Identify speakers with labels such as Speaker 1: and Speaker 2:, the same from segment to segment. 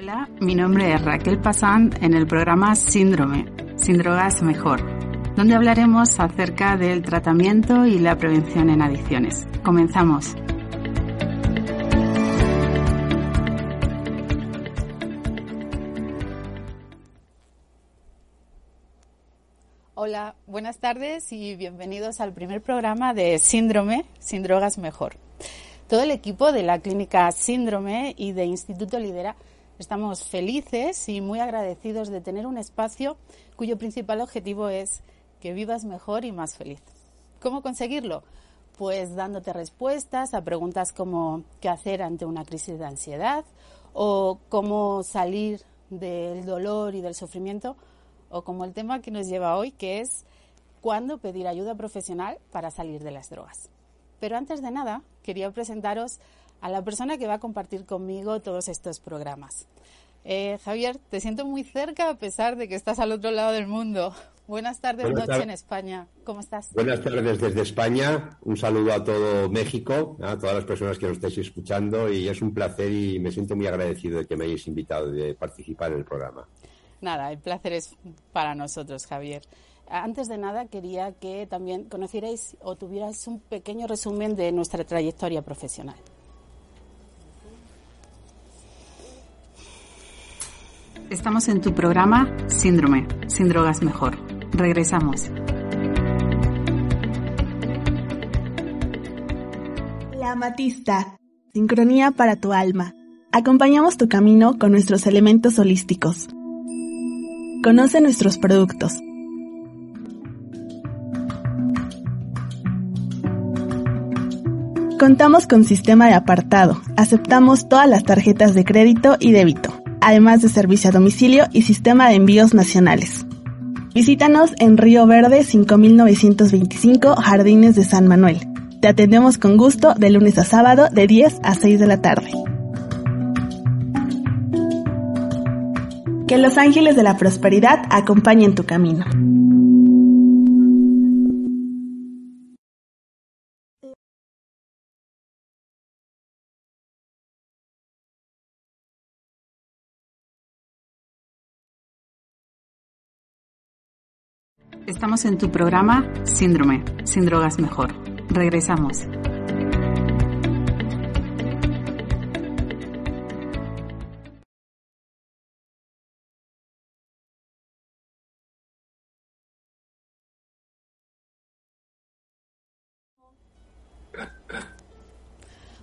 Speaker 1: Hola, mi nombre es Raquel Pasán en el programa Síndrome, Sin Drogas Mejor, donde hablaremos acerca del tratamiento y la prevención en adicciones. Comenzamos. Hola, buenas tardes y bienvenidos al primer programa de Síndrome, Sin Drogas Mejor. Todo el equipo de la clínica Síndrome y de Instituto Lidera Estamos felices y muy agradecidos de tener un espacio cuyo principal objetivo es que vivas mejor y más feliz. ¿Cómo conseguirlo? Pues dándote respuestas a preguntas como qué hacer ante una crisis de ansiedad o cómo salir del dolor y del sufrimiento o como el tema que nos lleva hoy que es cuándo pedir ayuda profesional para salir de las drogas. Pero antes de nada, quería presentaros a la persona que va a compartir conmigo todos estos programas. Eh, Javier, te siento muy cerca a pesar de que estás al otro lado del mundo. Buenas tardes, noche en España. ¿Cómo estás?
Speaker 2: Buenas tardes desde España. Un saludo a todo México, a todas las personas que nos estáis escuchando y es un placer y me siento muy agradecido de que me hayáis invitado de participar en el programa.
Speaker 1: Nada, el placer es para nosotros, Javier. Antes de nada, quería que también conocierais o tuvierais un pequeño resumen de nuestra trayectoria profesional. Estamos en tu programa Síndrome, sin drogas mejor. Regresamos.
Speaker 3: La Amatista, sincronía para tu alma. Acompañamos tu camino con nuestros elementos holísticos. Conoce nuestros productos. Contamos con sistema de apartado. Aceptamos todas las tarjetas de crédito y débito además de servicio a domicilio y sistema de envíos nacionales. Visítanos en Río Verde 5925 Jardines de San Manuel. Te atendemos con gusto de lunes a sábado de 10 a 6 de la tarde. Que los ángeles de la prosperidad acompañen tu camino.
Speaker 1: En tu programa Síndrome, sin drogas mejor. Regresamos.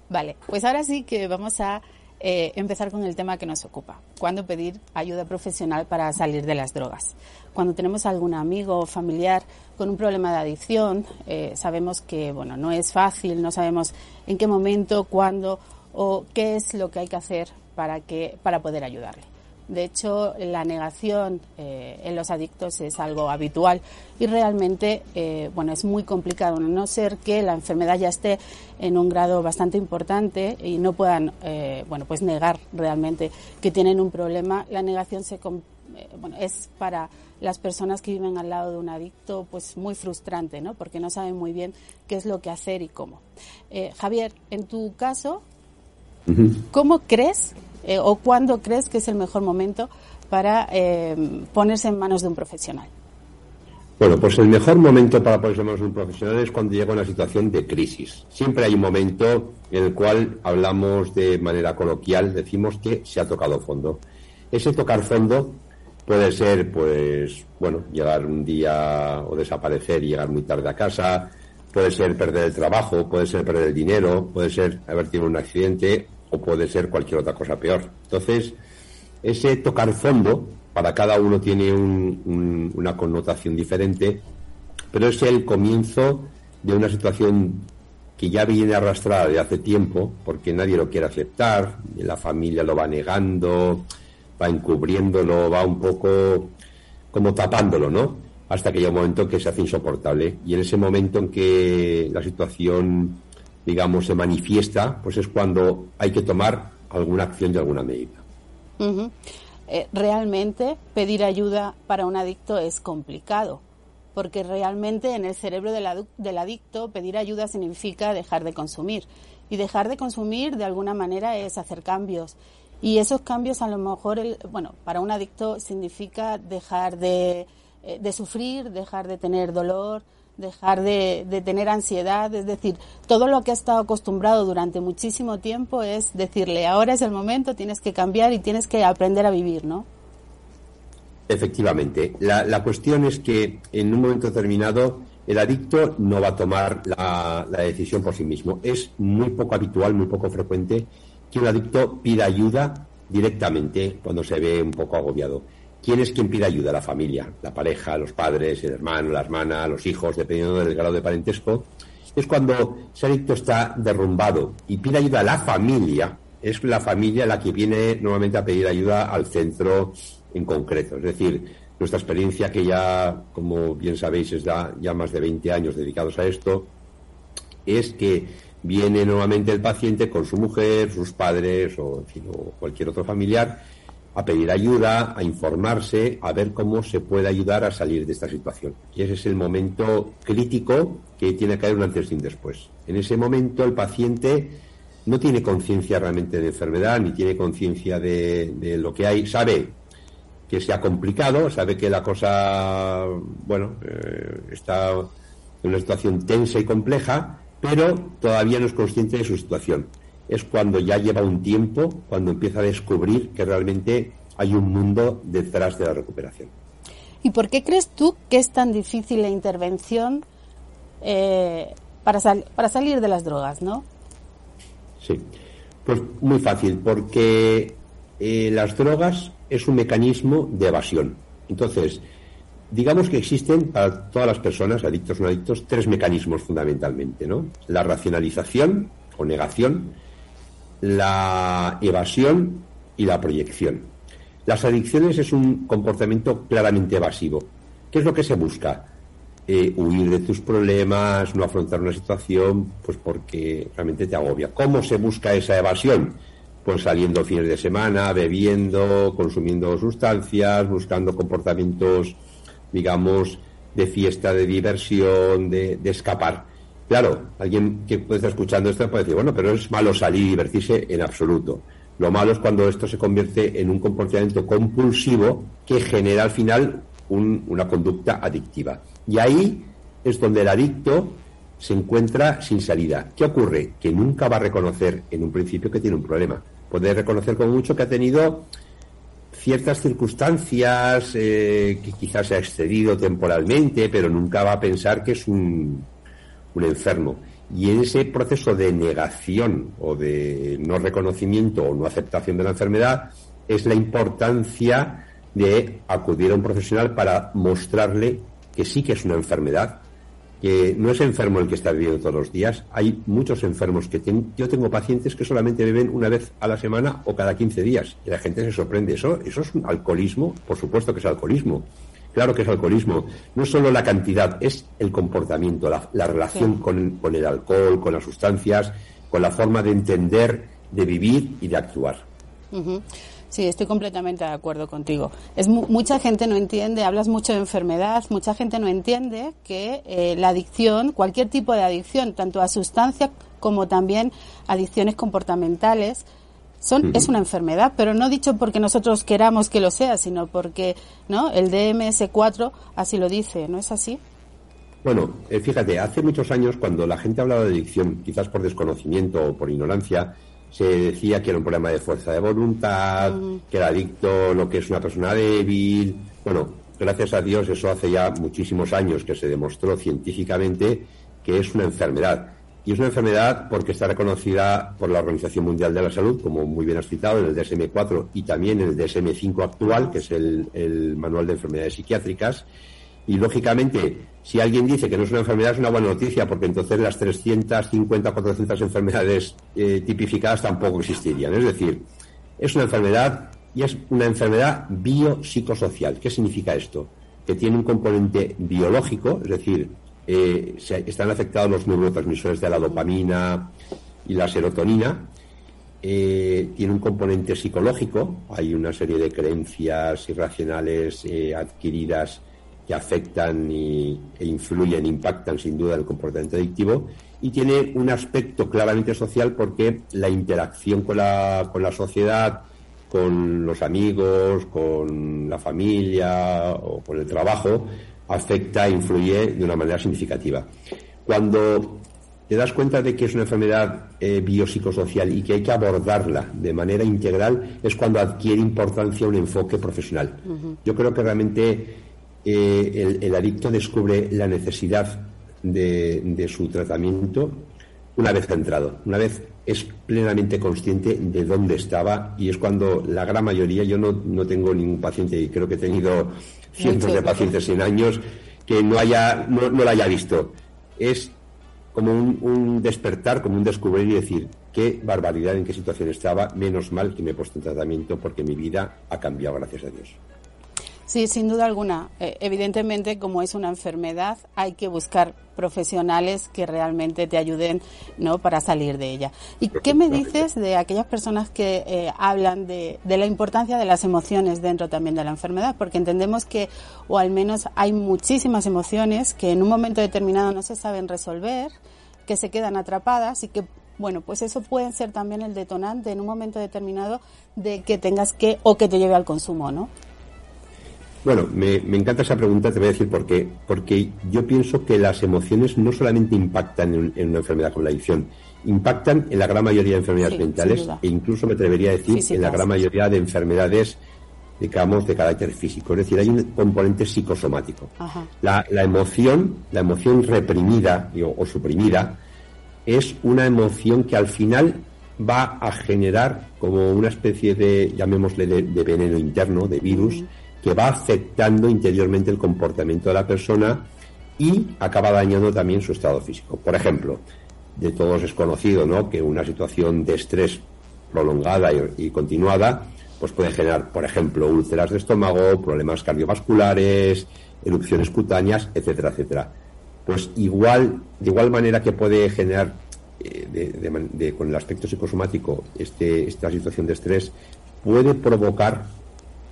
Speaker 1: Vale, pues ahora sí que vamos a eh, empezar con el tema que nos ocupa. ¿Cuándo pedir ayuda profesional para salir de las drogas? Cuando tenemos algún amigo o familiar con un problema de adicción, eh, sabemos que bueno, no es fácil, no sabemos en qué momento, cuándo o qué es lo que hay que hacer para, que, para poder ayudarle. De hecho, la negación eh, en los adictos es algo habitual y realmente, eh, bueno, es muy complicado, a no ser que la enfermedad ya esté en un grado bastante importante y no puedan, eh, bueno, pues negar realmente que tienen un problema. La negación se, bueno, es para las personas que viven al lado de un adicto, pues muy frustrante, ¿no? Porque no saben muy bien qué es lo que hacer y cómo. Javier, en tu caso, ¿cómo crees eh, o cuándo crees que es el mejor momento para eh, ponerse en manos de un profesional?
Speaker 2: Bueno, pues el mejor momento para ponerse en manos de un profesional es cuando llega una situación de crisis. Siempre hay un momento en el cual hablamos de manera coloquial, decimos que se ha tocado fondo. Ese tocar fondo puede ser, pues, bueno, llegar un día o desaparecer y llegar muy tarde a casa, puede ser perder el trabajo, puede ser perder el dinero, puede ser haber tenido un accidente o puede ser cualquier otra cosa peor. Entonces, ese tocar fondo para cada uno tiene una connotación diferente, pero es el comienzo de una situación que ya viene arrastrada de hace tiempo, porque nadie lo quiere aceptar, la familia lo va negando, va encubriéndolo, va un poco como tapándolo, ¿no? Hasta que un momento que se hace insoportable. Y en ese momento en que la situación, digamos, se manifiesta, pues es cuando hay que tomar alguna acción de alguna medida.
Speaker 1: Eh, realmente pedir ayuda para un adicto es complicado porque realmente en el cerebro del, adicto pedir ayuda significa dejar de consumir. Y dejar de consumir de alguna manera es hacer cambios. Y esos cambios a lo mejor, bueno, para un adicto significa dejar de, eh, de sufrir, dejar de tener dolor, dejar de, de, tener ansiedad, es decir, todo lo que ha estado acostumbrado durante muchísimo tiempo es decirle, ahora es el momento, tienes que cambiar y tienes que aprender a vivir, ¿no?
Speaker 2: Efectivamente. La, cuestión es que en un momento determinado el adicto no va a tomar la, decisión por sí mismo. Es muy poco habitual, muy poco frecuente que un adicto pida ayuda directamente cuando se ve un poco agobiado. ¿Quién es quien pide ayuda? La familia, la pareja, los padres, el hermano, la hermana, los hijos, dependiendo del grado de parentesco. Es cuando ese adicto está derrumbado y pide ayuda a la familia, es la familia la que viene nuevamente a pedir ayuda al centro en concreto. Es decir, nuestra experiencia, que ya, como bien sabéis, es ya más de 20 años dedicados a esto, es que viene nuevamente el paciente con su mujer, sus padres o, cualquier otro familiar a pedir ayuda, a informarse, a ver cómo se puede ayudar a salir de esta situación. Y ese es el momento crítico que tiene que haber un antes y un después. En ese momento el paciente no tiene conciencia realmente de enfermedad, ni tiene conciencia de, lo que hay. Sabe que se ha complicado, sabe que la cosa, bueno, eh, está en una situación tensa y compleja, pero todavía no es consciente de su situación. Es cuando ya lleva un tiempo, cuando empieza a descubrir que realmente hay un mundo detrás de la recuperación.
Speaker 1: ¿Y por qué crees tú que es tan difícil la intervención eh, para, para salir de las drogas, no?
Speaker 2: Sí, pues muy fácil, porque eh, las drogas es un mecanismo de evasión. Entonces, digamos que existen para todas las personas, adictos o no adictos, tres mecanismos fundamentalmente, ¿no? La racionalización o negación, la evasión y la proyección. Las adicciones es un comportamiento claramente evasivo. ¿Qué es lo que se busca? Eh, huir de tus problemas, no afrontar una situación, pues porque realmente te agobia. ¿Cómo se busca esa evasión? pues saliendo fines de semana, bebiendo, consumiendo sustancias, buscando comportamientos, digamos, de fiesta, de diversión, de, escapar. Claro, alguien que puede estar escuchando esto puede decir, bueno, pero es malo salir y divertirse en absoluto. Lo malo es cuando esto se convierte en un comportamiento compulsivo que genera al final una conducta adictiva. Y ahí es donde el adicto se encuentra sin salida. ¿Qué ocurre? Que nunca va a reconocer en un principio que tiene un problema puede reconocer con mucho que ha tenido ciertas circunstancias eh, que quizás se ha excedido temporalmente, pero nunca va a pensar que es un, un enfermo. Y en ese proceso de negación o de no reconocimiento o no aceptación de la enfermedad es la importancia de acudir a un profesional para mostrarle que sí que es una enfermedad que no es enfermo el que está viviendo todos los días. Hay muchos enfermos que yo tengo pacientes que solamente beben una vez a la semana o cada 15 días. Y la gente se sorprende. Eso, eso es un alcoholismo, por supuesto que es alcoholismo. Claro que es alcoholismo. No es solo la cantidad, es el comportamiento, la, relación con, el alcohol, con las sustancias, con la forma de entender, de vivir y de actuar.
Speaker 1: Sí, estoy completamente de acuerdo contigo. Es mucha gente no entiende, hablas mucho de enfermedad, mucha gente no entiende que eh, la adicción, cualquier tipo de adicción, tanto a sustancias como también adicciones comportamentales, son, es una enfermedad, pero no dicho porque nosotros queramos que lo sea, sino porque no el DMS4 así lo dice, ¿no es así?
Speaker 2: Bueno, eh, fíjate, hace muchos años cuando la gente hablaba de adicción, quizás por desconocimiento o por ignorancia, se decía que era un problema de fuerza de voluntad, que era adicto lo que es una persona débil. Bueno, gracias a Dios eso hace ya muchísimos años que se demostró científicamente que es una enfermedad. Y es una enfermedad porque está reconocida por la Organización Mundial de la Salud, como muy bien has citado, en el DSM-4 y también en el DSM-5 actual, que es el, Manual de Enfermedades Psiquiátricas. Y lógicamente, si alguien dice que no es una enfermedad, es una buena noticia, porque entonces las 350, 400 enfermedades eh, tipificadas tampoco existirían. Es decir, es una enfermedad y es una enfermedad biopsicosocial. ¿Qué significa esto? Que tiene un componente biológico, es decir, eh, están afectados los neurotransmisores de la dopamina y la serotonina. Eh, tiene un componente psicológico, hay una serie de creencias irracionales eh, adquiridas que afectan y, e influyen, impactan sin duda el comportamiento adictivo y tiene un aspecto claramente social porque la interacción con la, con la sociedad, con los amigos, con la familia o con el trabajo, afecta e influye de una manera significativa. Cuando te das cuenta de que es una enfermedad eh, biopsicosocial y que hay que abordarla de manera integral, es cuando adquiere importancia un enfoque profesional. Yo creo que realmente eh, el, adicto descubre la necesidad de, su tratamiento una vez entrado, una vez es plenamente consciente de dónde estaba y es cuando la gran mayoría, yo no, no tengo ningún paciente y creo que he tenido cientos de pacientes en años que no haya no, no la haya visto. Es como un, despertar, como un descubrir y decir qué barbaridad, en qué situación estaba, menos mal que me he puesto en tratamiento porque mi vida ha cambiado, gracias a Dios.
Speaker 1: Sí, sin duda alguna. Eh, evidentemente, como es una enfermedad, hay que buscar profesionales que realmente te ayuden ¿no? para salir de ella. ¿Y qué me dices de aquellas personas que eh, hablan de, de, la importancia de las emociones dentro también de la enfermedad? Porque entendemos que, o al menos hay muchísimas emociones que en un momento determinado no se saben resolver, que se quedan atrapadas y que bueno, pues eso puede ser también el detonante en un momento determinado de que tengas que o que te lleve al consumo, ¿no?
Speaker 2: Bueno, me, encanta esa pregunta, te voy a decir por qué. Porque yo pienso que las emociones no solamente impactan en, una enfermedad como la adicción, impactan en la gran mayoría de enfermedades mentales e incluso me atrevería a decir en la gran mayoría de enfermedades, digamos, de carácter físico. Es decir, hay un componente psicosomático. La, emoción, la emoción reprimida o, suprimida, es una emoción que al final va a generar como una especie de, llamémosle, de, veneno interno, de virus que va afectando interiormente el comportamiento de la persona y acaba dañando también su estado físico. Por ejemplo, de todos es conocido ¿no? que una situación de estrés prolongada y, continuada pues puede generar, por ejemplo, úlceras de estómago, problemas cardiovasculares, erupciones cutáneas, etcétera, etcétera. Pues igual, de igual manera que puede generar eh, con el aspecto psicosomático este, esta situación de estrés, puede provocar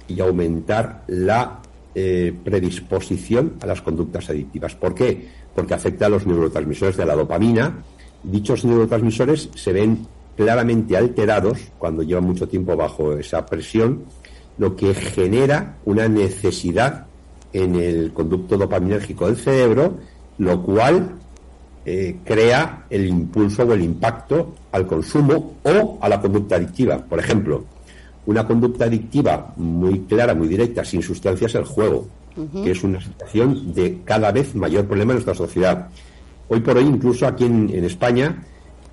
Speaker 2: y aumentar la eh, predisposición a las conductas adictivas. ¿Por qué? Porque afecta a los neurotransmisores de la dopamina. Dichos neurotransmisores se ven claramente alterados cuando llevan mucho tiempo bajo esa presión, lo que genera una necesidad en el conducto dopaminérgico del cerebro, lo cual eh, crea el impulso o el impacto al consumo o a la conducta adictiva. Por ejemplo, una conducta adictiva muy clara, muy directa, sin sustancias, el juego, que es una situación de cada vez mayor problema en nuestra sociedad. Hoy por hoy, incluso aquí en, España,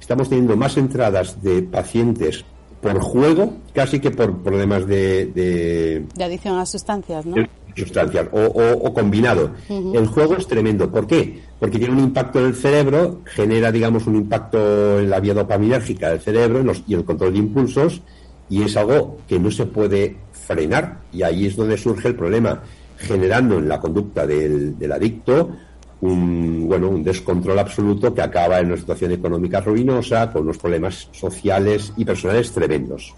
Speaker 2: estamos teniendo más entradas de pacientes por juego casi que por problemas de...
Speaker 1: De, adicción a sustancias, ¿no?
Speaker 2: Sustancias, o, combinado. El juego es tremendo. ¿Por qué? Porque tiene un impacto en el cerebro, genera, digamos, un impacto en la vía dopaminérgica del cerebro y el control de impulsos, y es algo que no se puede frenar y ahí es donde surge el problema, generando en la conducta del, adicto un, bueno, un descontrol absoluto que acaba en una situación económica ruinosa, con unos problemas sociales y personales tremendos.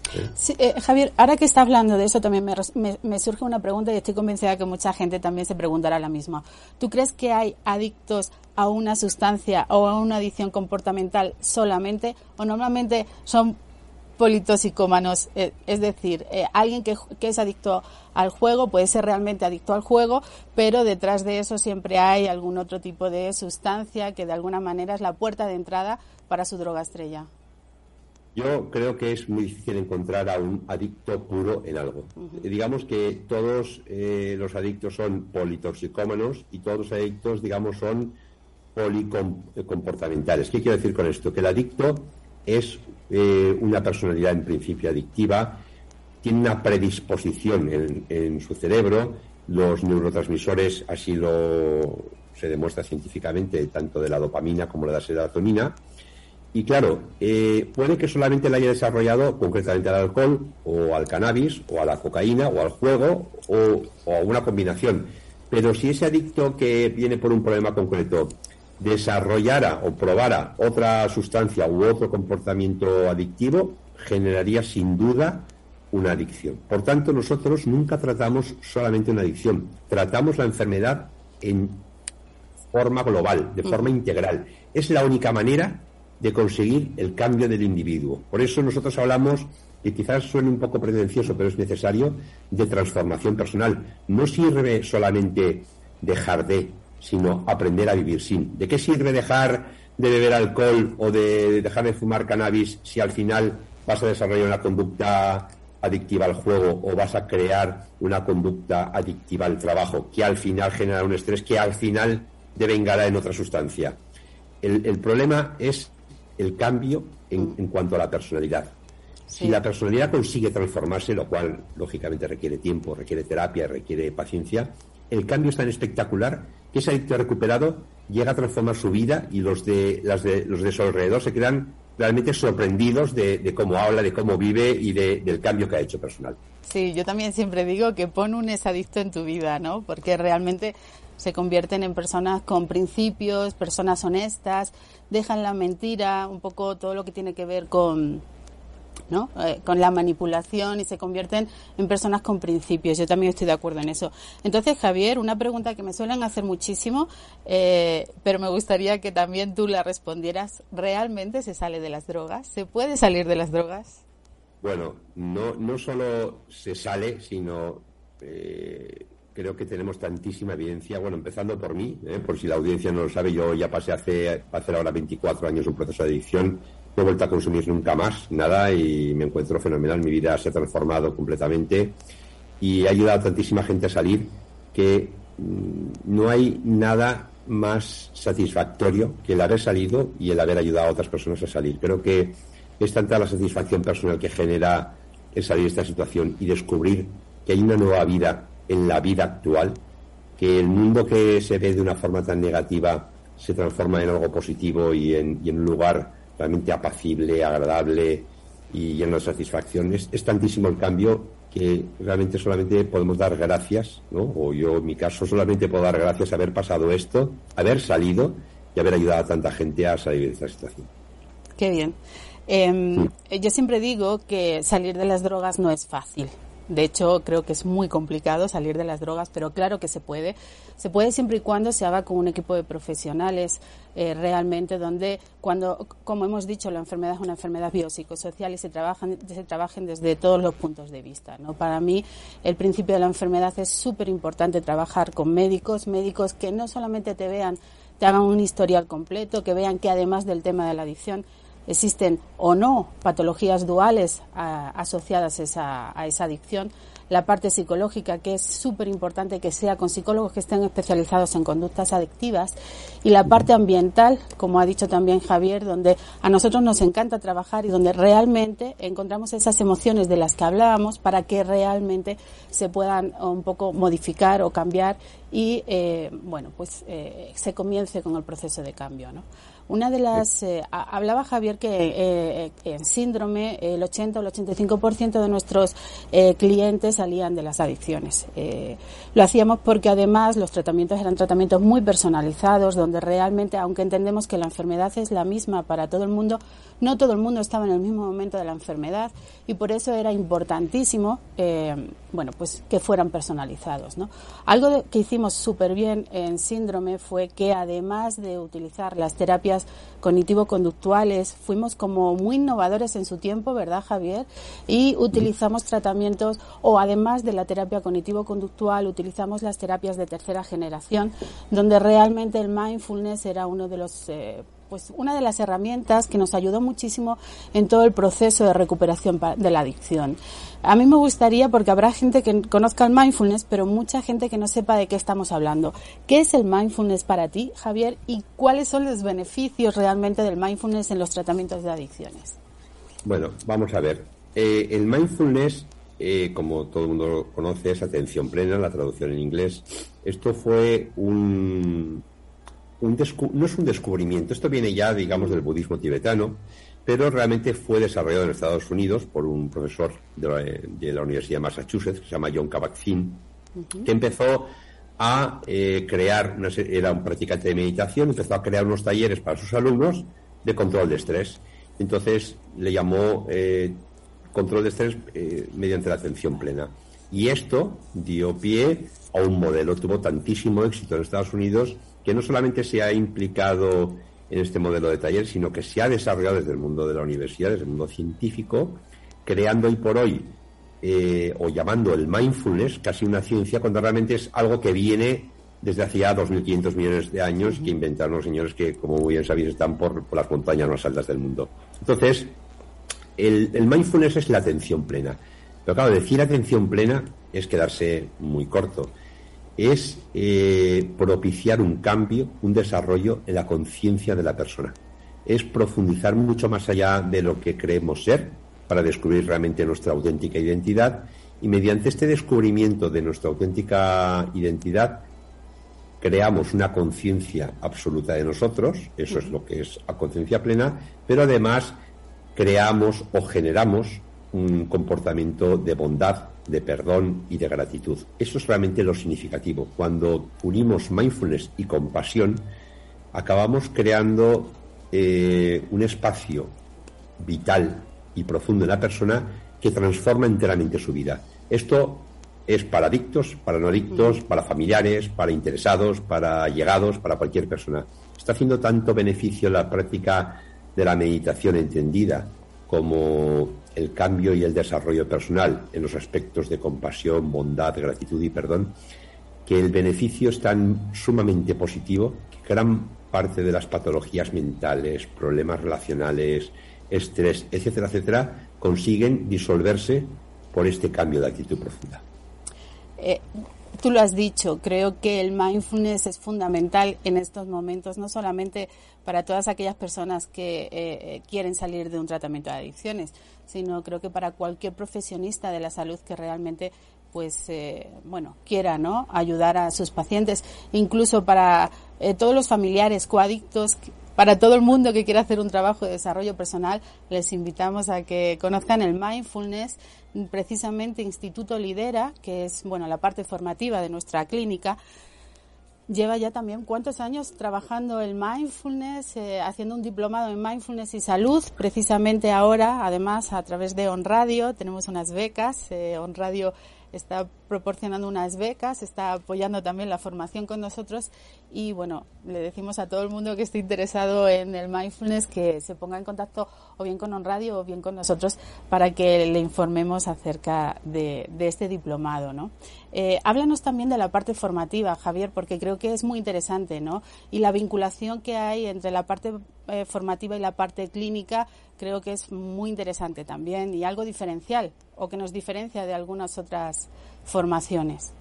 Speaker 1: Eh, Javier, ahora que está hablando de eso, también me, me, surge una pregunta y estoy convencida que mucha gente también se preguntará la misma. ¿Tú crees que hay adictos a una sustancia o a una adicción comportamental solamente o normalmente son politoxicómanos, eh, es decir, eh, alguien que, es adicto al juego puede ser realmente adicto al juego, pero detrás de eso siempre hay algún otro tipo de sustancia que de alguna manera es la puerta de entrada para su droga estrella.
Speaker 2: Yo creo que es muy difícil encontrar a un adicto puro en algo. Digamos que todos eh, los adictos son politoxicómanos y todos los adictos, digamos, son policomportamentales. ¿Qué quiero decir con esto? Que el adicto es eh, una personalidad en principio adictiva, tiene una predisposición en, en, su cerebro, los neurotransmisores así lo se demuestra científicamente, tanto de la dopamina como de la serotonina, y claro, eh, puede que solamente la haya desarrollado concretamente al alcohol o al cannabis o a la cocaína o al juego o, o, a una combinación. Pero si ese adicto que viene por un problema concreto desarrollara o probara otra sustancia u otro comportamiento adictivo, generaría sin duda una adicción. Por tanto, nosotros nunca tratamos solamente una adicción, tratamos la enfermedad en forma global, de forma integral. Es la única manera de conseguir el cambio del individuo. Por eso nosotros hablamos, y quizás suene un poco pretencioso, pero es necesario, de transformación personal. No sirve solamente dejar de, sino aprender a vivir sin. ¿De qué sirve dejar de beber alcohol o de dejar de fumar cannabis si al final vas a desarrollar una conducta adictiva al juego o vas a crear una conducta adictiva al trabajo que al final genera un estrés que al final devengará en otra sustancia? El, el problema es el cambio en, en cuanto a la personalidad. Si la personalidad consigue transformarse, lo cual lógicamente requiere tiempo, requiere terapia, requiere paciencia, el cambio es tan espectacular que ese adicto recuperado llega a transformar su vida y los de, las de, los de su alrededor se quedan realmente sorprendidos de, cómo habla, de cómo vive y de, del cambio que ha hecho personal.
Speaker 1: Sí, yo también siempre digo que pon un adicto en tu vida, ¿no? Porque realmente se convierten en personas con principios, personas honestas, dejan la mentira, un poco todo lo que tiene que ver con, ¿no? Eh, con la manipulación y se convierten en personas con principios. Yo también estoy de acuerdo en eso. Entonces, Javier, una pregunta que me suelen hacer muchísimo, eh, pero me gustaría que también tú la respondieras. ¿Realmente se sale de las drogas? ¿Se puede salir de las drogas?
Speaker 2: Bueno, no, no solo se sale, sino eh, creo que tenemos tantísima evidencia, bueno, empezando por mí, ¿eh? por si la audiencia no lo sabe, yo ya pasé hace, hace ahora 24 años un proceso de adicción, no he vuelto a consumir nunca más nada y me encuentro fenomenal, mi vida se ha transformado completamente y ha ayudado a tantísima gente a salir que mmm, no hay nada más satisfactorio que el haber salido y el haber ayudado a otras personas a salir. Creo que es tanta la satisfacción personal que genera el salir de esta situación y descubrir que hay una nueva vida en la vida actual, que el mundo que se ve de una forma tan negativa se transforma en algo positivo y en, y en un lugar realmente apacible, agradable y lleno de satisfacción. Es, es, tantísimo el cambio que realmente solamente podemos dar gracias, ¿no? o yo en mi caso solamente puedo dar gracias a haber pasado esto, haber salido y haber ayudado a tanta gente a salir de esta situación.
Speaker 1: Qué bien. Eh, sí. Yo siempre digo que salir de las drogas no es fácil. De hecho, creo que es muy complicado salir de las drogas, pero claro que se puede. Se puede siempre y cuando se haga con un equipo de profesionales eh, realmente, donde, cuando, como hemos dicho, la enfermedad es una enfermedad biopsicosocial y se trabajan, se trabajen desde todos los puntos de vista. ¿no? Para mí, el principio de la enfermedad es súper importante trabajar con médicos, médicos que no solamente te vean, te hagan un historial completo, que vean que además del tema de la adicción, existen o no patologías duales a, asociadas a esa, a esa adicción, la parte psicológica, que es súper importante que sea con psicólogos que estén especializados en conductas adictivas, y la parte ambiental, como ha dicho también Javier, donde a nosotros nos encanta trabajar y donde realmente encontramos esas emociones de las que hablábamos para que realmente se puedan un poco modificar o cambiar y, eh, bueno, pues eh, se comience con el proceso de cambio, ¿no? Una de las, eh, hablaba Javier que eh, en síndrome el 80 o el 85% de nuestros eh, clientes salían de las adicciones. Eh, lo hacíamos porque además los tratamientos eran tratamientos muy personalizados, donde realmente, aunque entendemos que la enfermedad es la misma para todo el mundo, no todo el mundo estaba en el mismo momento de la enfermedad y por eso era importantísimo, eh, bueno, pues que fueran personalizados. ¿no? Algo que hicimos súper bien en síndrome fue que además de utilizar las terapias cognitivo-conductuales, fuimos como muy innovadores en su tiempo, ¿verdad, Javier? Y utilizamos tratamientos, o además de la terapia cognitivo-conductual, utilizamos las terapias de tercera generación, donde realmente el mindfulness era uno de los eh, pues una de las herramientas que nos ayudó muchísimo en todo el proceso de recuperación de la adicción. A mí me gustaría, porque habrá gente que conozca el mindfulness, pero mucha gente que no sepa de qué estamos hablando. ¿Qué es el mindfulness para ti, Javier? ¿Y cuáles son los beneficios realmente del mindfulness en los tratamientos de adicciones?
Speaker 2: Bueno, vamos a ver. Eh, el mindfulness, eh, como todo el mundo conoce, es atención plena, la traducción en inglés. Esto fue un, no es un descubrimiento, esto viene ya, digamos, del budismo tibetano, pero realmente fue desarrollado en Estados Unidos por un profesor de la, Universidad de Massachusetts, que se llama John Kabat-Zinn, que empezó a eh, crear, era un practicante de meditación, empezó a crear unos talleres para sus alumnos de control de estrés. Entonces le llamó eh, control de estrés eh, mediante la atención plena. Y esto dio pie a un modelo, tuvo tantísimo éxito en Estados Unidos que no solamente se ha implicado en este modelo de taller, sino que se ha desarrollado desde el mundo de la universidad, desde el mundo científico, creando hoy por hoy eh, o llamando el mindfulness casi una ciencia, cuando realmente es algo que viene desde hace ya 2.500 millones de años que inventaron los señores que, como muy bien sabéis, están por, las montañas más altas del mundo. Entonces, el, el mindfulness es la atención plena. Pero claro, decir atención plena es quedarse muy corto es eh, propiciar un cambio, un desarrollo en la conciencia de la persona. Es profundizar mucho más allá de lo que creemos ser para descubrir realmente nuestra auténtica identidad y mediante este descubrimiento de nuestra auténtica identidad creamos una conciencia absoluta de nosotros, eso es lo que es a conciencia plena, pero además creamos o generamos un comportamiento de bondad, de perdón y de gratitud. Eso es realmente lo significativo. Cuando unimos mindfulness y compasión, acabamos creando eh, un espacio vital y profundo en la persona que transforma enteramente su vida. Esto es para adictos, para no adictos, para familiares, para interesados, para llegados, para cualquier persona. Está haciendo tanto beneficio la práctica de la meditación entendida como el cambio y el desarrollo personal en los aspectos de compasión, bondad, gratitud y perdón, que el beneficio es tan sumamente positivo que gran parte de las patologías mentales, problemas relacionales, estrés, etcétera, etcétera, consiguen disolverse por este cambio de actitud profunda.
Speaker 1: Eh, tú lo has dicho, creo que el mindfulness es fundamental en estos momentos, no solamente para todas aquellas personas que eh, eh, quieren salir de un tratamiento de adicciones, sino creo que para cualquier profesionista de la salud que realmente pues eh, bueno quiera no ayudar a sus pacientes incluso para todos los familiares coadictos para todo el mundo que quiera hacer un trabajo de desarrollo personal les invitamos a que conozcan el mindfulness precisamente Instituto Lidera que es bueno la parte formativa de nuestra clínica lleva ya también cuántos años trabajando el mindfulness, eh, haciendo un diplomado en mindfulness y salud. Precisamente ahora, además, a través de On Radio, tenemos unas becas. Eh, On Radio está proporcionando unas becas, está apoyando también la formación con nosotros y bueno, le decimos a todo el mundo que esté interesado en el mindfulness que se ponga en contacto o bien con On Radio o bien con nosotros para que le informemos acerca de, este diplomado, ¿no? Eh, háblanos también de la parte formativa, Javier, porque creo que es muy interesante, ¿no? Y la vinculación que hay entre la parte eh, formativa y la parte clínica creo que es muy interesante también y algo diferencial o que nos diferencia de algunas otras formaciones.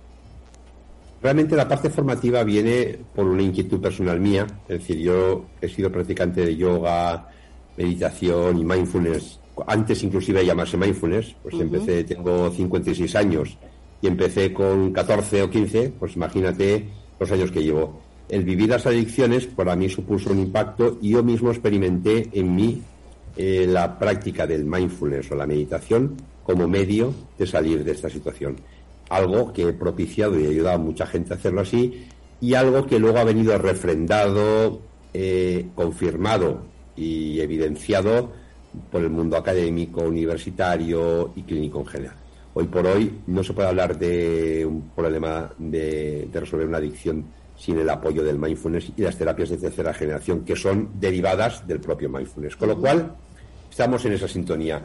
Speaker 2: Realmente la parte formativa viene por una inquietud personal mía, es decir, yo he sido practicante de yoga, meditación y mindfulness, antes inclusive de llamarse mindfulness, pues empecé, tengo 56 años y empecé con 14 o 15, pues imagínate los años que llevo. El vivir las adicciones para mí supuso un impacto y yo mismo experimenté en mí eh, la práctica del mindfulness o la meditación como medio de salir de esta situación. Algo que he propiciado y ayudado a mucha gente a hacerlo así y algo que luego ha venido refrendado, eh, confirmado y evidenciado por el mundo académico, universitario y clínico en general. Hoy por hoy no se puede hablar de un problema de, de resolver una adicción sin el apoyo del mindfulness y las terapias de tercera generación que son derivadas del propio mindfulness. Con lo cual, estamos en esa sintonía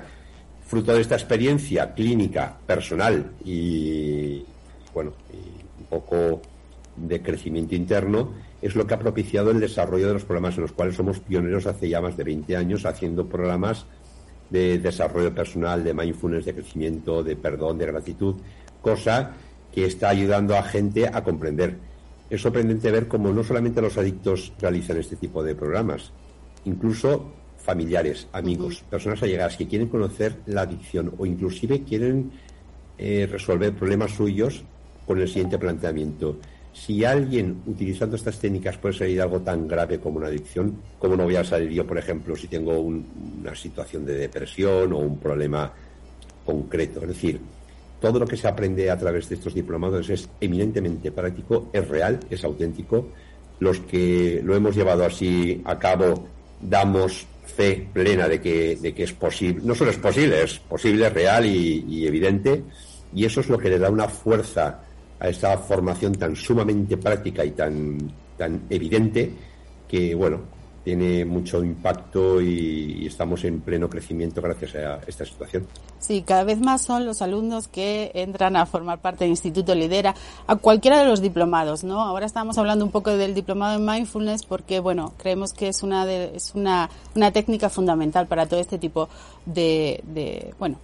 Speaker 2: fruto de esta experiencia clínica, personal y, bueno, un poco de crecimiento interno es lo que ha propiciado el desarrollo de los programas en los cuales somos pioneros hace ya más de 20 años haciendo programas de desarrollo personal, de mindfulness, de crecimiento, de perdón, de gratitud, cosa que está ayudando a gente a comprender. Es sorprendente ver cómo no solamente los adictos realizan este tipo de programas, incluso familiares, amigos, personas allegadas que quieren conocer la adicción o inclusive quieren eh, resolver problemas suyos con el siguiente planteamiento. Si alguien utilizando estas técnicas puede salir de algo tan grave como una adicción, ¿cómo no voy a salir yo, por ejemplo, si tengo una situación de depresión o un problema concreto? Es decir, todo lo que se aprende a través de estos diplomados es eminentemente práctico, es real, es auténtico. Los que lo hemos llevado así a cabo damos fe plena de que, de que es posible, no solo es posible, es posible, real y evidente, y eso es lo que le da una fuerza a esta formación tan sumamente práctica y tan, tan evidente que, bueno, tiene mucho impacto y, estamos en pleno crecimiento gracias a esta situación.
Speaker 1: Sí, cada vez más son los alumnos que entran a formar parte del Instituto Lidera, a cualquiera de los diplomados, ¿no? Ahora estamos hablando un poco del diplomado en mindfulness porque, bueno, creemos que es una es una, una técnica fundamental para todo este tipo de, de bueno,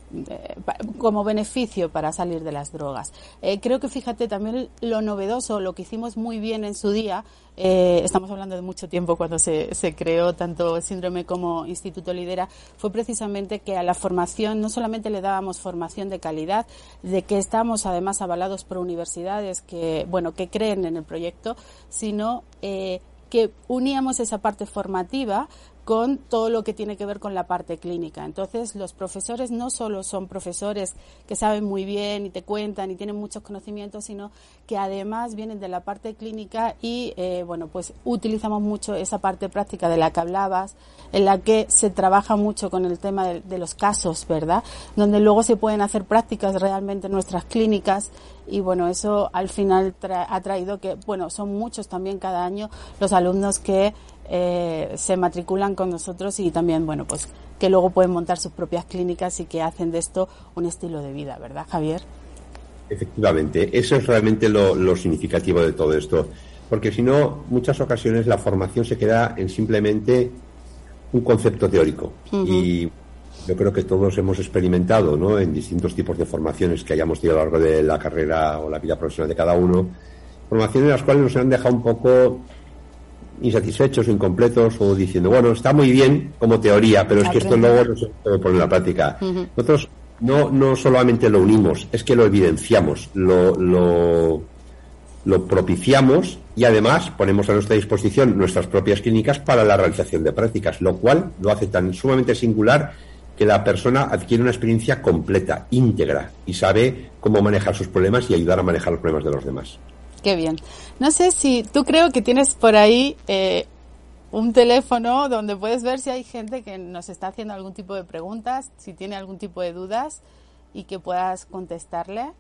Speaker 1: como beneficio para salir de las drogas. Eh, creo que fíjate también lo novedoso, lo que hicimos muy bien en su día, eh, estamos hablando de mucho tiempo cuando se, se creó tanto síndrome como Instituto Lidera, fue precisamente que a la formación no solamente le dábamos formación de calidad, de que estamos además avalados por universidades que, bueno, que creen en el proyecto, sino eh, que uníamos esa parte formativa con todo lo que tiene que ver con la parte clínica. Entonces, los profesores no solo son profesores que saben muy bien y te cuentan y tienen muchos conocimientos, sino que además vienen de la parte clínica y, eh, bueno, pues utilizamos mucho esa parte práctica de la que hablabas, en la que se trabaja mucho con el tema de, los casos, ¿verdad? Donde luego se pueden hacer prácticas realmente en nuestras clínicas y bueno, eso al final ha traído que, bueno, son muchos también cada año los alumnos que eh, se matriculan con nosotros y también, bueno, pues que luego pueden montar sus propias clínicas y que hacen de esto un estilo de vida, ¿verdad, Javier?
Speaker 2: Efectivamente, eso es realmente lo, significativo de todo esto, porque si no, muchas ocasiones la formación se queda en simplemente un concepto teórico y yo creo que todos hemos experimentado, ¿no? En distintos tipos de formaciones que hayamos tenido a lo largo de la carrera o la vida profesional de cada uno, formaciones en las cuales nos han dejado un poco insatisfechos, incompletos o diciendo, bueno, está muy bien como teoría, pero es que esto luego no se puede poner en la práctica. Nosotros no, no solamente lo unimos, es que lo evidenciamos, lo, lo, lo propiciamos y además ponemos a nuestra disposición nuestras propias clínicas para la realización de prácticas, lo cual lo hace tan sumamente singular que la persona adquiere una experiencia completa, íntegra y sabe cómo manejar sus problemas y ayudar a manejar los problemas de los demás.
Speaker 1: Qué bien. No sé si tú creo que tienes por ahí eh, un teléfono donde puedes ver si hay gente que nos está haciendo algún tipo de preguntas, si tiene algún tipo de dudas y que puedas contestarle.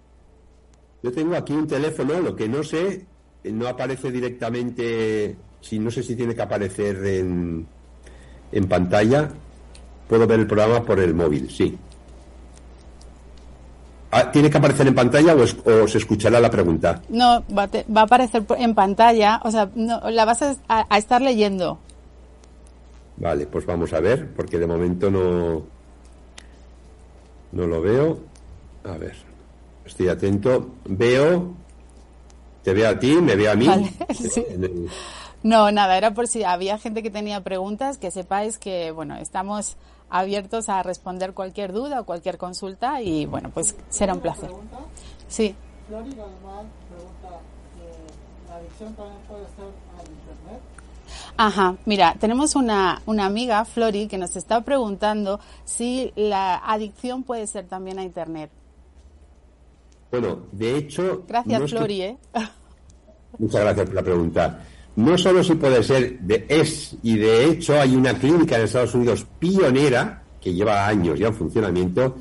Speaker 2: Yo tengo aquí un teléfono, lo que no sé, no aparece directamente, si no sé si tiene que aparecer en, en pantalla. Puedo ver el programa por el móvil, sí. Ah, ¿Tiene que aparecer en pantalla o, se escuchará la pregunta?
Speaker 1: No, va, a aparecer en pantalla, o sea, la vas a, estar leyendo.
Speaker 2: Vale, pues vamos a ver, porque de momento no, no lo veo. A ver, estoy atento. Veo, te veo a ti, me veo a mí.
Speaker 1: No, nada, era por si había gente que tenía preguntas, que sepáis que, bueno, estamos abiertos a responder cualquier duda o cualquier consulta y bueno, pues será un placer. Sí. Flori pregunta, eh, ¿la adicción también puede ser al Internet? Ajá, mira, tenemos una, una amiga, Flori, que nos está preguntando si la adicción puede ser también a Internet.
Speaker 2: Bueno, de hecho...
Speaker 1: Gracias, Flori, ¿eh?
Speaker 2: Muchas gracias por la pregunta no solo si puede ser, de, es, y de hecho hay una clínica en Estados Unidos pionera, que lleva años ya en funcionamiento,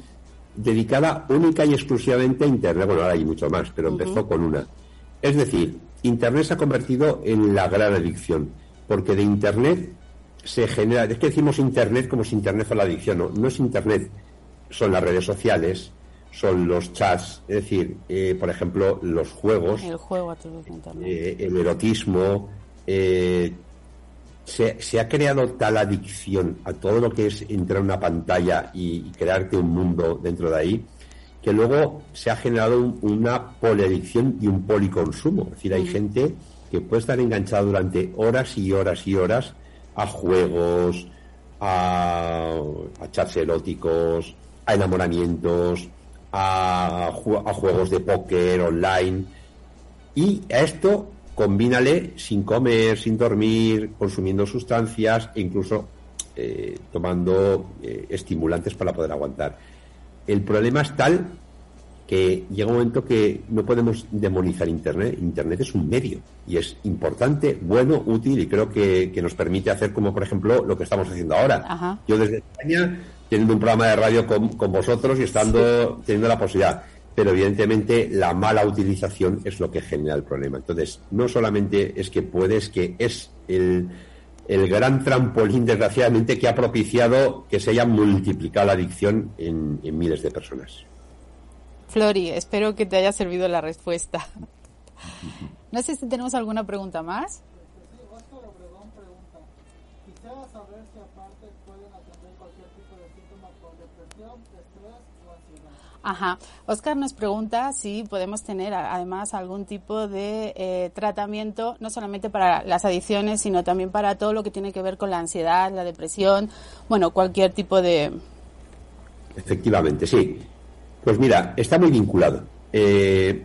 Speaker 2: dedicada única y exclusivamente a Internet. Bueno, ahora hay mucho más, pero empezó con una. Es decir, Internet se ha convertido en la gran adicción, porque de Internet se genera, es que decimos Internet como si Internet fuera la adicción, no, no es Internet, son las redes sociales, son los chats, es decir, eh, por ejemplo, los juegos,
Speaker 1: el, juego
Speaker 2: eh, el erotismo. Eh, se, ha creado tal adicción a todo lo que es entrar en una pantalla y, crearte un mundo dentro de ahí, que luego se ha generado una poliadicción y un policonsumo. Es decir, hay gente que puede estar enganchada durante horas y horas y horas a juegos, a, a chats eróticos, a enamoramientos, a, a juegos de póker online. Y a esto combínale sin comer, sin dormir, consumiendo sustancias e incluso eh, tomando eh, estimulantes para poder aguantar. El problema es tal que llega un momento que no podemos demonizar Internet. Internet es un medio y es importante, bueno, útil y creo que, nos permite hacer como, por ejemplo, lo que estamos haciendo ahora. Yo desde España, teniendo un programa de radio con, vosotros y estando teniendo la posibilidad pero evidentemente la mala utilización es lo que genera el problema. Entonces, no solamente es que puedes, que es el, el gran trampolín, desgraciadamente, que ha propiciado que se haya multiplicado la adicción en, en miles de personas.
Speaker 1: Flori, espero que te haya servido la respuesta. No sé si tenemos alguna pregunta más. Ajá. Oscar nos pregunta si podemos tener además algún tipo de eh, tratamiento, no solamente para las adicciones, sino también para todo lo que tiene que ver con la ansiedad, la depresión, bueno, cualquier tipo de.
Speaker 2: Efectivamente, sí. Pues mira, está muy vinculado. Eh,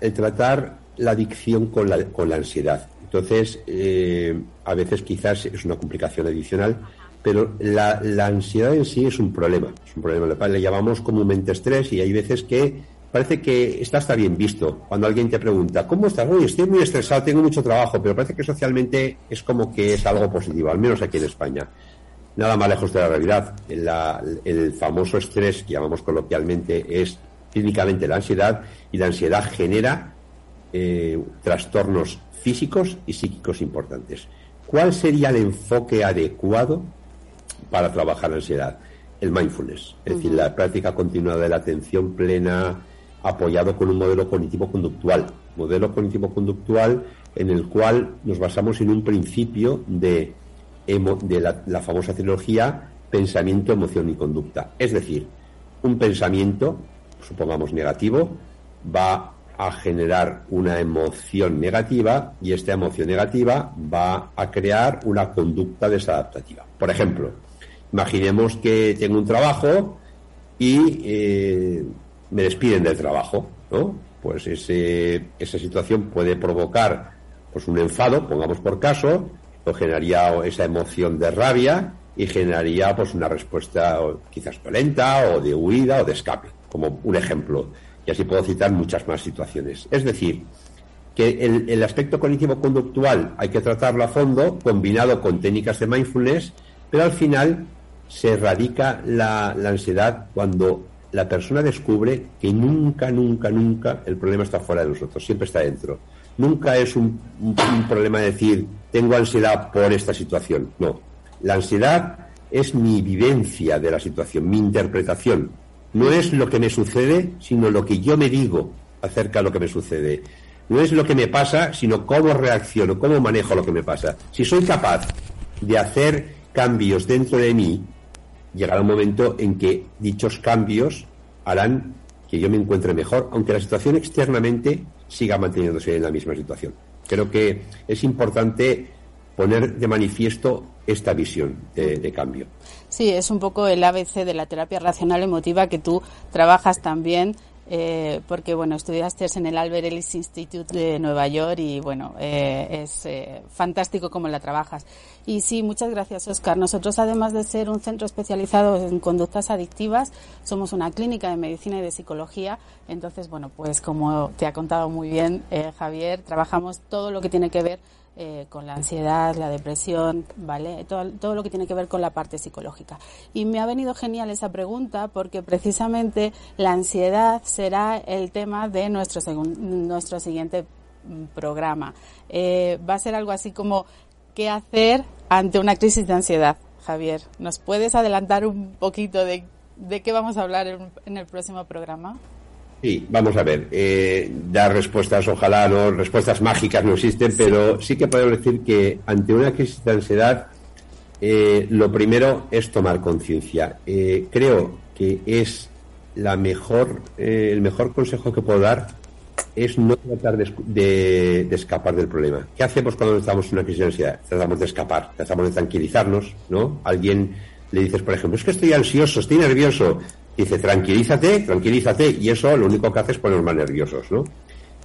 Speaker 2: el tratar la adicción con la, con la ansiedad. Entonces, eh, a veces quizás es una complicación adicional pero la, ansiedad en sí es un problema, es un problema, le llamamos comúnmente estrés y hay veces que parece que está hasta bien visto. Cuando alguien te pregunta, ¿cómo estás? Oye, estoy muy estresado, tengo mucho trabajo, pero parece que socialmente es como que es algo positivo, al menos aquí en España. Nada más lejos de la realidad. el famoso estrés, que llamamos coloquialmente, es clínicamente la ansiedad y la ansiedad genera eh, trastornos físicos y psíquicos importantes. ¿Cuál sería el enfoque adecuado para trabajar la ansiedad. El mindfulness, es decir, la práctica continua de la atención plena apoyado con un modelo cognitivo-conductual. Modelo cognitivo-conductual en el cual nos basamos en un principio de, de la, la famosa trilogía pensamiento, emoción y conducta. Es decir, un pensamiento, supongamos negativo, va a generar una emoción negativa y esta emoción negativa va a crear una conducta desadaptativa. Por ejemplo, Imaginemos que tengo un trabajo y eh, me despiden del trabajo, ¿no? Pues ese, esa situación puede provocar pues un enfado, pongamos por caso, o generaría esa emoción de rabia y generaría pues una respuesta quizás violenta o de huida o de escape, como un ejemplo. Y así puedo citar muchas más situaciones. Es decir, que el, el aspecto cognitivo-conductual hay que tratarlo a fondo, combinado con técnicas de mindfulness, pero al final se erradica la, ansiedad cuando la persona descubre que nunca, nunca, nunca el problema está fuera de nosotros, siempre está dentro. Nunca es un, problema de decir, tengo ansiedad por esta situación. No, la ansiedad es mi vivencia de la situación, mi interpretación. No es lo que me sucede, sino lo que yo me digo acerca de lo que me sucede. No es lo que me pasa, sino cómo reacciono, cómo manejo lo que me pasa. Si soy capaz de hacer cambios dentro de mí llegará un momento en que dichos cambios harán que yo me encuentre mejor, aunque la situación externamente siga manteniéndose en la misma situación. Creo que es importante poner de manifiesto esta visión de, cambio.
Speaker 1: Sí, es un poco el ABC de la terapia racional emotiva que tú trabajas también eh, porque bueno, estudiaste en el Albert Ellis Institute de Nueva York y bueno, eh, es eh, fantástico cómo la trabajas. Y sí, muchas gracias Oscar. Nosotros además de ser un centro especializado en conductas adictivas, somos una clínica de medicina y de psicología. Entonces, bueno, pues como te ha contado muy bien Javier, trabajamos todo lo que tiene que ver eh, con la ansiedad, la depresión, ¿vale? Todo, todo, lo que tiene que ver con la parte psicológica. Y me ha venido genial esa pregunta porque precisamente la ansiedad será el tema de nuestro, nuestro siguiente mm, programa. Eh, va a ser algo así como qué hacer ante una crisis de ansiedad. Javier, ¿nos puedes adelantar un poquito de ¿de qué vamos a hablar en, el próximo programa?
Speaker 2: Sí, vamos a ver. Eh, dar respuestas, ojalá no, respuestas mágicas no existen, pero sí que podemos decir que ante una crisis de ansiedad, eh, lo primero es tomar conciencia. Eh, creo que es la mejor, el mejor consejo que puedo dar es no tratar de, escapar del problema. ¿Qué hacemos cuando estamos en una crisis de ansiedad? Tratamos de escapar, tratamos de tranquilizarnos, ¿no? Alguien le dices, por ejemplo, es que estoy ansioso, estoy nervioso. Dice, tranquilízate, tranquilízate, y eso lo único que hace es ponernos más nerviosos, ¿no?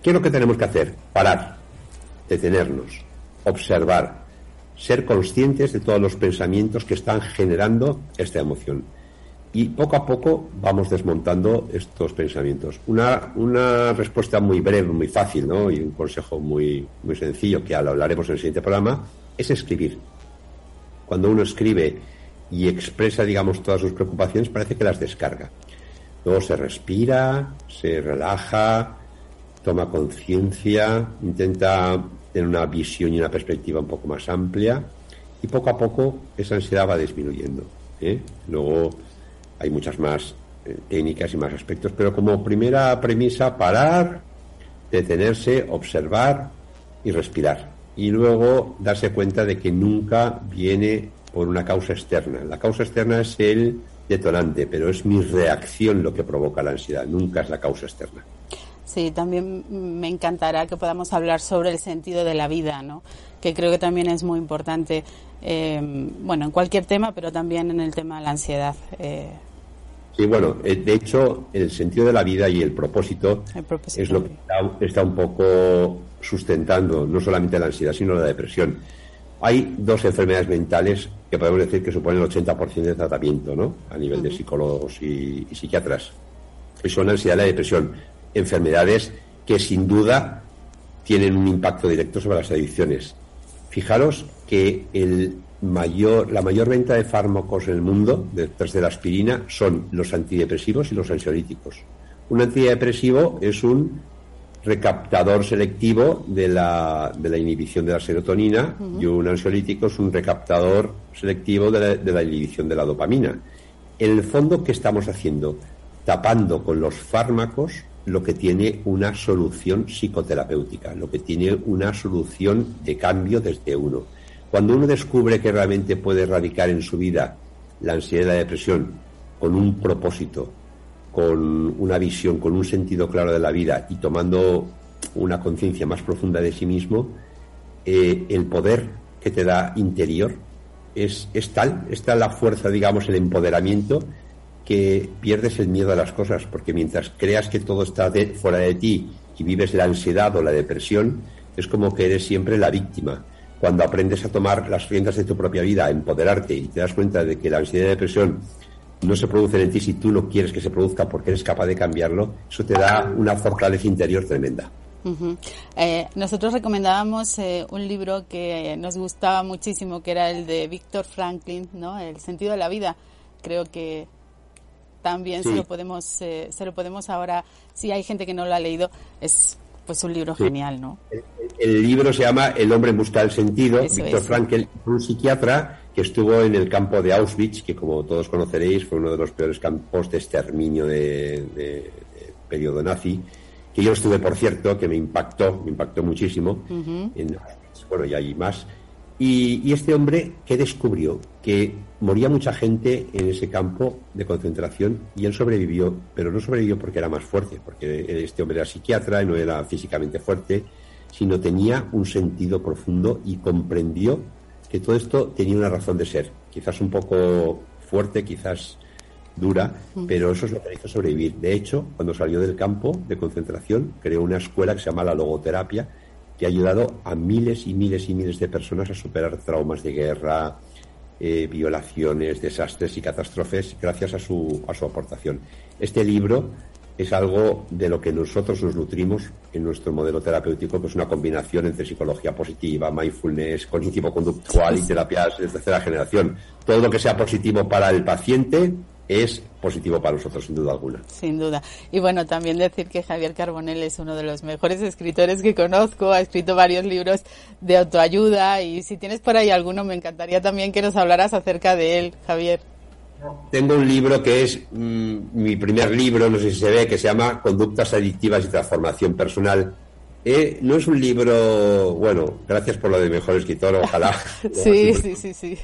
Speaker 2: ¿Qué es lo que tenemos que hacer? Parar, detenernos, observar, ser conscientes de todos los pensamientos que están generando esta emoción y poco a poco vamos desmontando estos pensamientos. Una, respuesta muy breve, muy fácil, ¿no? Y un consejo muy, muy sencillo, que hablaremos en el siguiente programa, es escribir. Cuando uno escribe y expresa, digamos, todas sus preocupaciones, parece que las descarga. Luego se respira, se relaja, toma conciencia, intenta tener una visión y una perspectiva un poco más amplia y poco a poco esa ansiedad va disminuyendo. ¿eh? Luego hay muchas más eh, técnicas y más aspectos, pero como primera premisa, parar, detenerse, observar y respirar. Y luego darse cuenta de que nunca viene por una causa externa. La causa externa es el detonante, pero es mi reacción lo que provoca la ansiedad, nunca es la causa externa.
Speaker 1: Sí, también me encantará que podamos hablar sobre el sentido de la vida, ¿no? que creo que también es muy importante, eh, bueno, en cualquier tema, pero también en el tema de la ansiedad.
Speaker 2: Eh, Sí, bueno, eh, de hecho, el sentido de la vida y el propósito, es lo que está, un poco sustentando no solamente la ansiedad, sino la depresión. Hay dos enfermedades mentales que podemos decir que suponen el 80% de tratamiento, ¿no? A nivel de psicólogos y, psiquiatras. Y son la ansiedad y la depresión. Enfermedades que sin duda tienen un impacto directo sobre las adicciones. Fijaros que el mayor, la mayor venta de fármacos en el mundo, detrás de la aspirina, son los antidepresivos y los ansiolíticos. Un antidepresivo es un recaptador selectivo de la, de la inhibición de la serotonina y un ansiolítico es un recaptador selectivo de la, de la inhibición de la dopamina. En el fondo, ¿qué estamos haciendo? Tapando con los fármacos lo que tiene una solución psicoterapéutica, lo que tiene una solución de cambio desde uno. Cuando uno descubre que realmente puede erradicar en su vida la ansiedad y la depresión con un propósito, con una visión, con un sentido claro de la vida y tomando una conciencia más profunda de sí mismo, eh, el poder que te da interior es, es tal, está la fuerza, digamos, el empoderamiento, que pierdes el miedo a las cosas, porque mientras creas que todo está fuera de ti y vives la ansiedad o la depresión, es como que eres siempre la víctima cuando aprendes a tomar las riendas de tu propia vida, a empoderarte y te das cuenta de que la ansiedad y la depresión no se producen en ti si tú no quieres que se produzca porque eres capaz de cambiarlo, eso te da una fortaleza interior tremenda.
Speaker 1: Eh, nosotros recomendábamos eh, un libro que nos gustaba muchísimo, que era el de Víctor Franklin, ¿no? El sentido de la vida. Creo que también se lo podemos, eh, se lo podemos ahora, si hay gente que no lo ha leído, es pues un libro genial, ¿no?
Speaker 2: El, libro se llama El hombre en busca del sentido. Víctor Frankl, un psiquiatra que estuvo en el campo de Auschwitz, que como todos conoceréis fue uno de los peores campos de exterminio de, periodo nazi, que yo estuve, por cierto, que me impactó, me impactó muchísimo. bueno, y hay más. Y, este hombre, ¿qué descubrió? Que moría mucha gente en ese campo de concentración y él sobrevivió, pero no sobrevivió porque era más fuerte, porque este hombre era psiquiatra y no era físicamente fuerte, sino tenía un sentido profundo y comprendió que todo esto tenía una razón de ser, quizás un poco fuerte, quizás dura, pero eso es lo que le hizo sobrevivir. De hecho, cuando salió del campo de concentración, creó una escuela que se llama la logoterapia, que ha ayudado a miles y miles y miles de personas a superar traumas de guerra, eh, violaciones, desastres y catástrofes gracias a su, a su aportación. Este libro es algo de lo que nosotros nos nutrimos en nuestro modelo terapéutico, que es una combinación entre psicología positiva, mindfulness, cognitivo-conductual y terapias de tercera generación. Todo lo que sea positivo para el paciente es positivo para nosotros, sin duda alguna.
Speaker 1: Sin duda. Y bueno, también decir que Javier Carbonell es uno de los mejores escritores que conozco, ha escrito varios libros de autoayuda y si tienes por ahí alguno, me encantaría también que nos hablaras acerca de él, Javier.
Speaker 2: tengo un libro que es mm, mi primer libro, no sé si se ve, que se llama Conductas Adictivas y Transformación Personal. Eh, no es un libro, bueno, gracias por lo de mejor escritor, ojalá.
Speaker 1: sí, sí, sí, sí.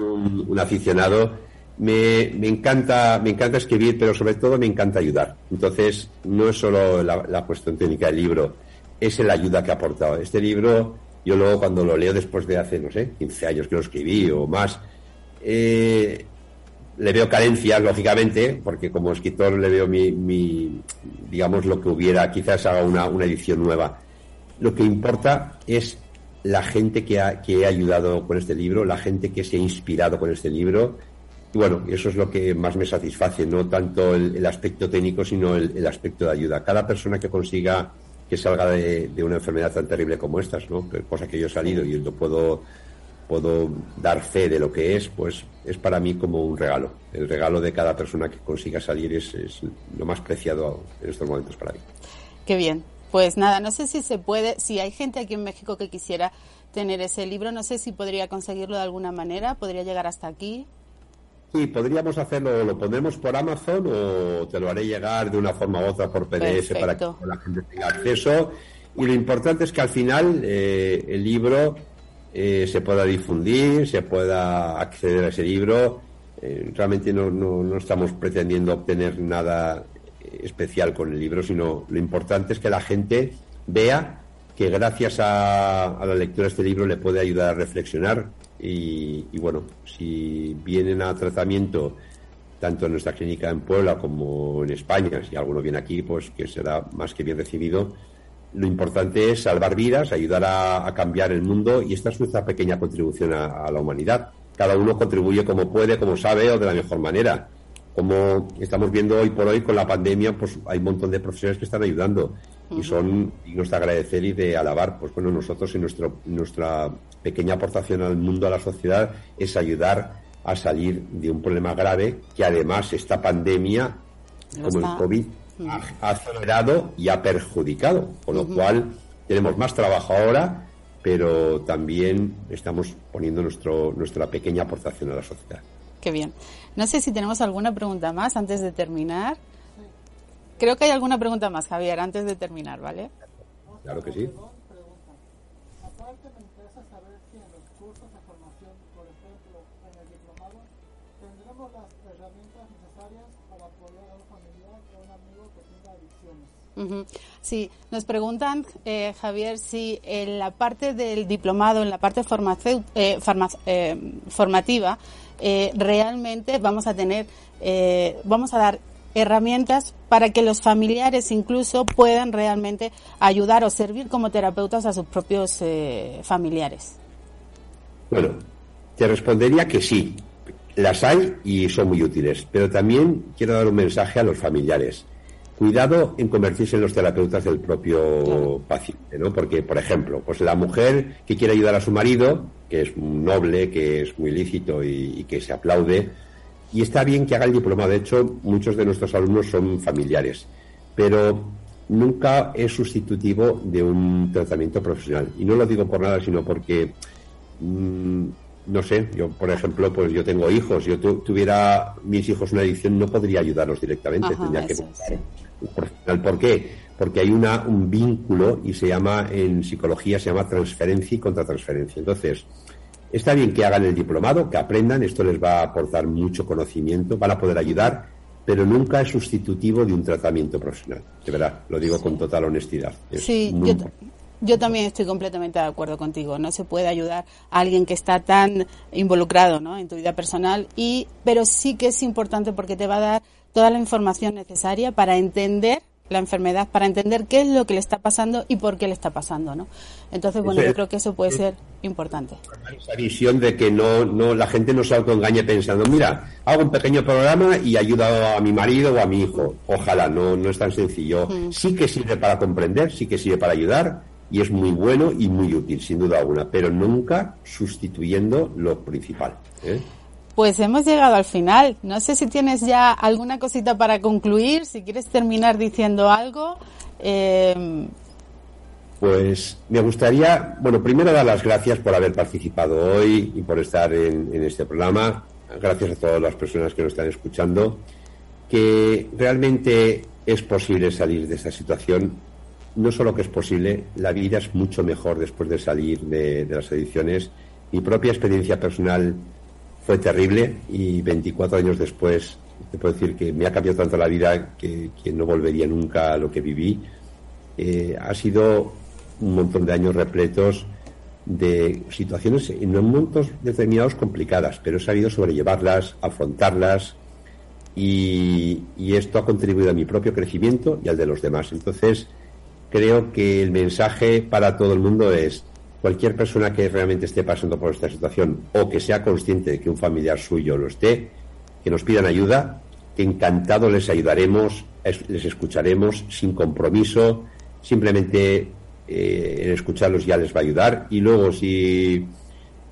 Speaker 2: Un, un aficionado. Me, me, encanta, me encanta escribir, pero sobre todo me encanta ayudar. Entonces, no es solo la, cuestión técnica del libro, es la ayuda que ha aportado. Este libro, yo luego cuando lo leo después de hace, no sé, 15 años que lo escribí o más, eh, le veo carencias, lógicamente, porque como escritor le veo mi, digamos, lo que hubiera, quizás haga una, una, edición nueva. Lo que importa es la gente que, ha, que he ayudado con este libro, la gente que se ha inspirado con este libro. Bueno, eso es lo que más me satisface, no tanto el, aspecto técnico, sino el, aspecto de ayuda. Cada persona que consiga que salga de, una enfermedad tan terrible como estas, ¿no? cosa que yo he salido y lo puedo puedo dar fe de lo que es, pues es para mí como un regalo. El regalo de cada persona que consiga salir es, es lo más preciado en estos momentos para mí.
Speaker 1: Qué bien. Pues nada, no sé si se puede, si hay gente aquí en México que quisiera tener ese libro, no sé si podría conseguirlo de alguna manera, podría llegar hasta aquí.
Speaker 2: Sí, podríamos hacerlo, lo pondremos por Amazon o te lo haré llegar de una forma u otra por PDF Perfecto. para que la gente tenga acceso. Y lo importante es que al final eh, el libro eh, se pueda difundir, se pueda acceder a ese libro. Eh, realmente no, no, no, estamos pretendiendo obtener nada especial con el libro, sino lo importante es que la gente vea que gracias a, la lectura de este libro le puede ayudar a reflexionar y, bueno, si vienen a tratamiento tanto en nuestra clínica en Puebla como en España, si alguno viene aquí, pues que será más que bien recibido lo importante es salvar vidas, ayudar a, a, cambiar el mundo y esta es nuestra pequeña contribución a, a, la humanidad. Cada uno contribuye como puede, como sabe o de la mejor manera. Como estamos viendo hoy por hoy con la pandemia, pues hay un montón de profesionales que están ayudando y son dignos de agradecer y de alabar. Pues bueno, nosotros en nuestro, nuestra pequeña aportación al mundo, a la sociedad, es ayudar a salir de un problema grave que además esta pandemia, como el COVID, ha acelerado y ha perjudicado, con lo uh -huh. cual tenemos más trabajo ahora, pero también estamos poniendo nuestro, nuestra pequeña aportación a la sociedad.
Speaker 1: Qué bien. No sé si tenemos alguna pregunta más antes de terminar. Creo que hay alguna pregunta más, Javier, antes de terminar, ¿vale?
Speaker 2: Claro que sí.
Speaker 1: Sí, nos preguntan, eh, Javier, si en la parte del diplomado, en la parte eh, farma, eh, formativa, eh, realmente vamos a tener, vamos a dar herramientas para que los familiares incluso puedan realmente ayudar o servir como terapeutas a sus propios eh, familiares.
Speaker 2: Bueno, te respondería que sí, las hay y son muy útiles, pero también quiero dar un mensaje a los familiares cuidado en convertirse en los terapeutas del propio claro. paciente, ¿no? Porque, por ejemplo, pues la mujer que quiere ayudar a su marido, que es noble, que es muy lícito y, y, que se aplaude, y está bien que haga el diploma. De hecho, muchos de nuestros alumnos son familiares, pero nunca es sustitutivo de un tratamiento profesional. Y no lo digo por nada, sino porque mmm, no sé, yo por ejemplo, pues yo tengo hijos, yo tu, tuviera mis hijos una adicción, no podría ayudarlos directamente, Ajá, tendría que buscar un profesional. ¿Por qué? Porque hay una, un vínculo y se llama, en psicología se llama transferencia y contratransferencia. Entonces, está bien que hagan el diplomado, que aprendan, esto les va a aportar mucho conocimiento, van a poder ayudar, pero nunca es sustitutivo de un tratamiento profesional. De verdad, lo digo sí. con total honestidad.
Speaker 1: Es sí, yo, yo también estoy completamente de acuerdo contigo. No se puede ayudar a alguien que está tan involucrado ¿no? en tu vida personal, y, pero sí que es importante porque te va a dar toda la información necesaria para entender la enfermedad, para entender qué es lo que le está pasando y por qué le está pasando, ¿no? Entonces, bueno, yo creo que eso puede ser importante.
Speaker 2: Esa visión de que no, no, la gente no se autoengañe pensando, mira, hago un pequeño programa y ayudo a mi marido o a mi hijo. Ojalá, no, no es tan sencillo. Mm. Sí que sirve para comprender, sí que sirve para ayudar, y es muy bueno y muy útil, sin duda alguna, pero nunca sustituyendo lo principal. ¿eh?
Speaker 1: Pues hemos llegado al final. No sé si tienes ya alguna cosita para concluir, si quieres terminar diciendo algo. Eh...
Speaker 2: Pues me gustaría, bueno, primero dar las gracias por haber participado hoy y por estar en, en este programa. gracias a todas las personas que nos están escuchando, que realmente es posible salir de esta situación. No solo que es posible, la vida es mucho mejor después de salir de, las adicciones. Mi propia experiencia personal fue terrible y 24 años después te puedo decir que me ha cambiado tanto la vida que, no volvería nunca a lo que viví. Eh, ha sido un montón de años repletos de situaciones en momentos determinados complicadas, pero he sabido sobrellevarlas, afrontarlas y, esto ha contribuido a mi propio crecimiento y al de los demás. Entonces, creo que el mensaje para todo el mundo es cualquier persona que realmente esté pasando por esta situación o que sea consciente de que un familiar suyo lo esté, que nos pidan ayuda, que encantado les ayudaremos, les escucharemos sin compromiso, simplemente eh, escucharlos ya les va a ayudar. Y luego si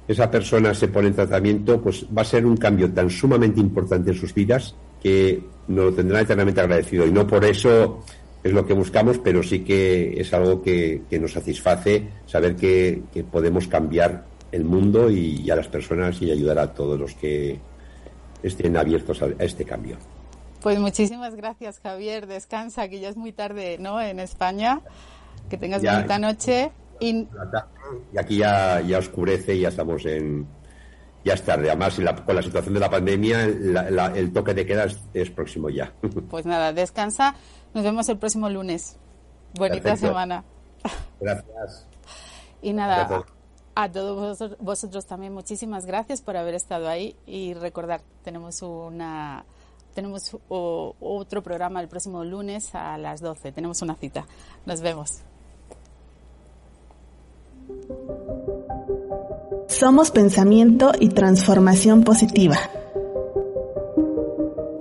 Speaker 2: esa persona se pone en tratamiento, pues va a ser un cambio tan sumamente importante en sus vidas que nos lo tendrán eternamente agradecido. Y no por eso es lo que buscamos, pero sí que es algo que, nos satisface saber que, podemos cambiar el mundo y, a las personas y ayudar a todos los que estén abiertos a, este cambio.
Speaker 1: Pues muchísimas gracias, Javier. Descansa, que ya es muy tarde, ¿no? En España. Que tengas bonita noche. Y...
Speaker 2: aquí ya, ya oscurece y ya estamos en. Ya es tarde. Además, con la situación de la pandemia, el toque de queda es, próximo ya.
Speaker 1: Pues nada, descansa. Nos vemos el próximo lunes. Bonita semana.
Speaker 2: Gracias.
Speaker 1: Y nada, a todos vosotros también muchísimas gracias por haber estado ahí y recordar, tenemos una tenemos otro programa el próximo lunes a las 12. Tenemos una cita. Nos vemos.
Speaker 3: Somos pensamiento y transformación positiva.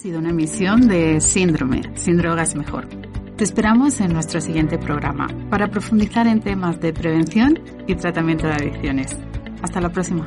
Speaker 1: Sido una emisión de Síndrome, Sin Drogas Mejor. Te esperamos en nuestro siguiente programa para profundizar en temas de prevención y tratamiento de adicciones. Hasta la próxima.